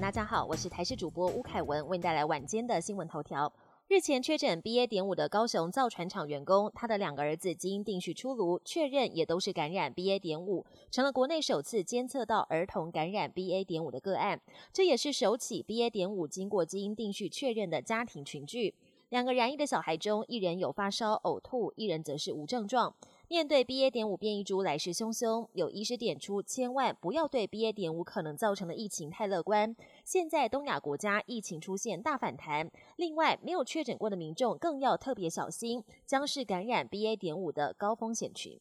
大家好，我是台视主播吴凯文，为您带来晚间的新闻头条。日前确诊 BA. 点五的高雄造船厂员工，他的两个儿子基因定序出炉，确认也都是感染 BA. 点五，成了国内首次监测到儿童感染 BA. 点五的个案。这也是首起 BA. 点五经过基因定序确认的家庭群聚。两个染疫的小孩中，一人有发烧、呕吐，一人则是无症状。面对 BA. 点五变异株来势汹汹，有医师点出，千万不要对 BA. 点五可能造成的疫情太乐观。现在东亚国家疫情出现大反弹，另外没有确诊过的民众更要特别小心，将是感染 BA. 点五的高风险群。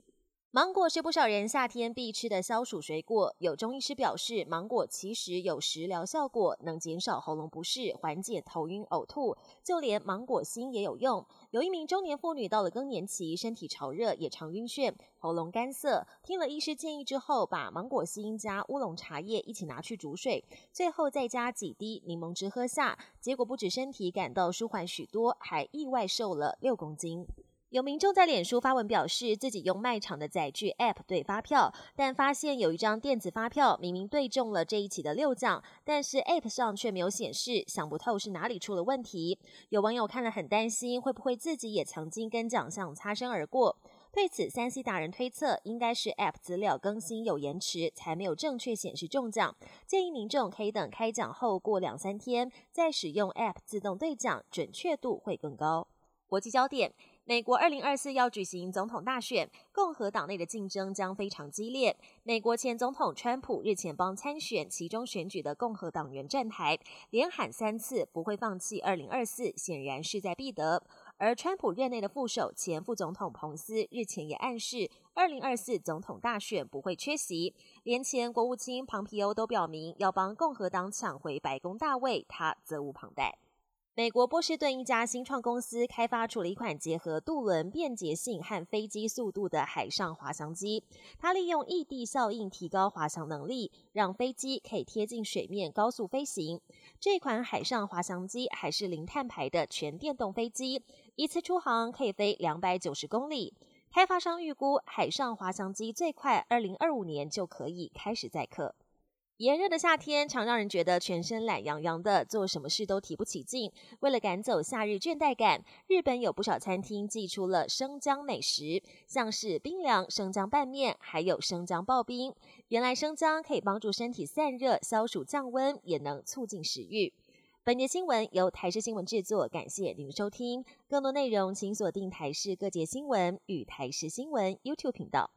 芒果是不少人夏天必吃的消暑水果。有中医师表示，芒果其实有食疗效果，能减少喉咙不适，缓解头晕呕吐。就连芒果心也有用。有一名中年妇女到了更年期，身体潮热，也常晕眩，喉咙干涩。听了医师建议之后，把芒果心加乌龙茶叶一起拿去煮水，最后再加几滴柠檬汁喝下。结果不止身体感到舒缓许多，还意外瘦了六公斤。有民众在脸书发文表示，自己用卖场的载具 App 对发票，但发现有一张电子发票明明对中了这一期的六奖，但是 App 上却没有显示，想不透是哪里出了问题。有网友看了很担心，会不会自己也曾经跟奖项擦身而过？对此，三 C 达人推测，应该是 App 资料更新有延迟，才没有正确显示中奖。建议民众可以等开奖后过两三天再使用 App 自动对奖，准确度会更高。国际焦点。美国二零二四要举行总统大选，共和党内的竞争将非常激烈。美国前总统川普日前帮参选其中选举的共和党员站台，连喊三次不会放弃二零二四，显然势在必得。而川普任内的副手前副总统彭斯日前也暗示，二零二四总统大选不会缺席。连前国务卿庞皮欧都表明要帮共和党抢回白宫大位，他责无旁贷。美国波士顿一家新创公司开发出了一款结合渡轮便捷性和飞机速度的海上滑翔机。它利用异地效应提高滑翔能力，让飞机可以贴近水面高速飞行。这款海上滑翔机还是零碳排的全电动飞机，一次出航可以飞两百九十公里。开发商预估，海上滑翔机最快二零二五年就可以开始载客。炎热的夏天常让人觉得全身懒洋洋的，做什么事都提不起劲。为了赶走夏日倦怠感，日本有不少餐厅寄出了生姜美食，像是冰凉生姜拌面，还有生姜刨冰。原来生姜可以帮助身体散热、消暑降温，也能促进食欲。本节新闻由台视新闻制作，感谢您的收听。更多内容请锁定台视各界新闻与台视新闻 YouTube 频道。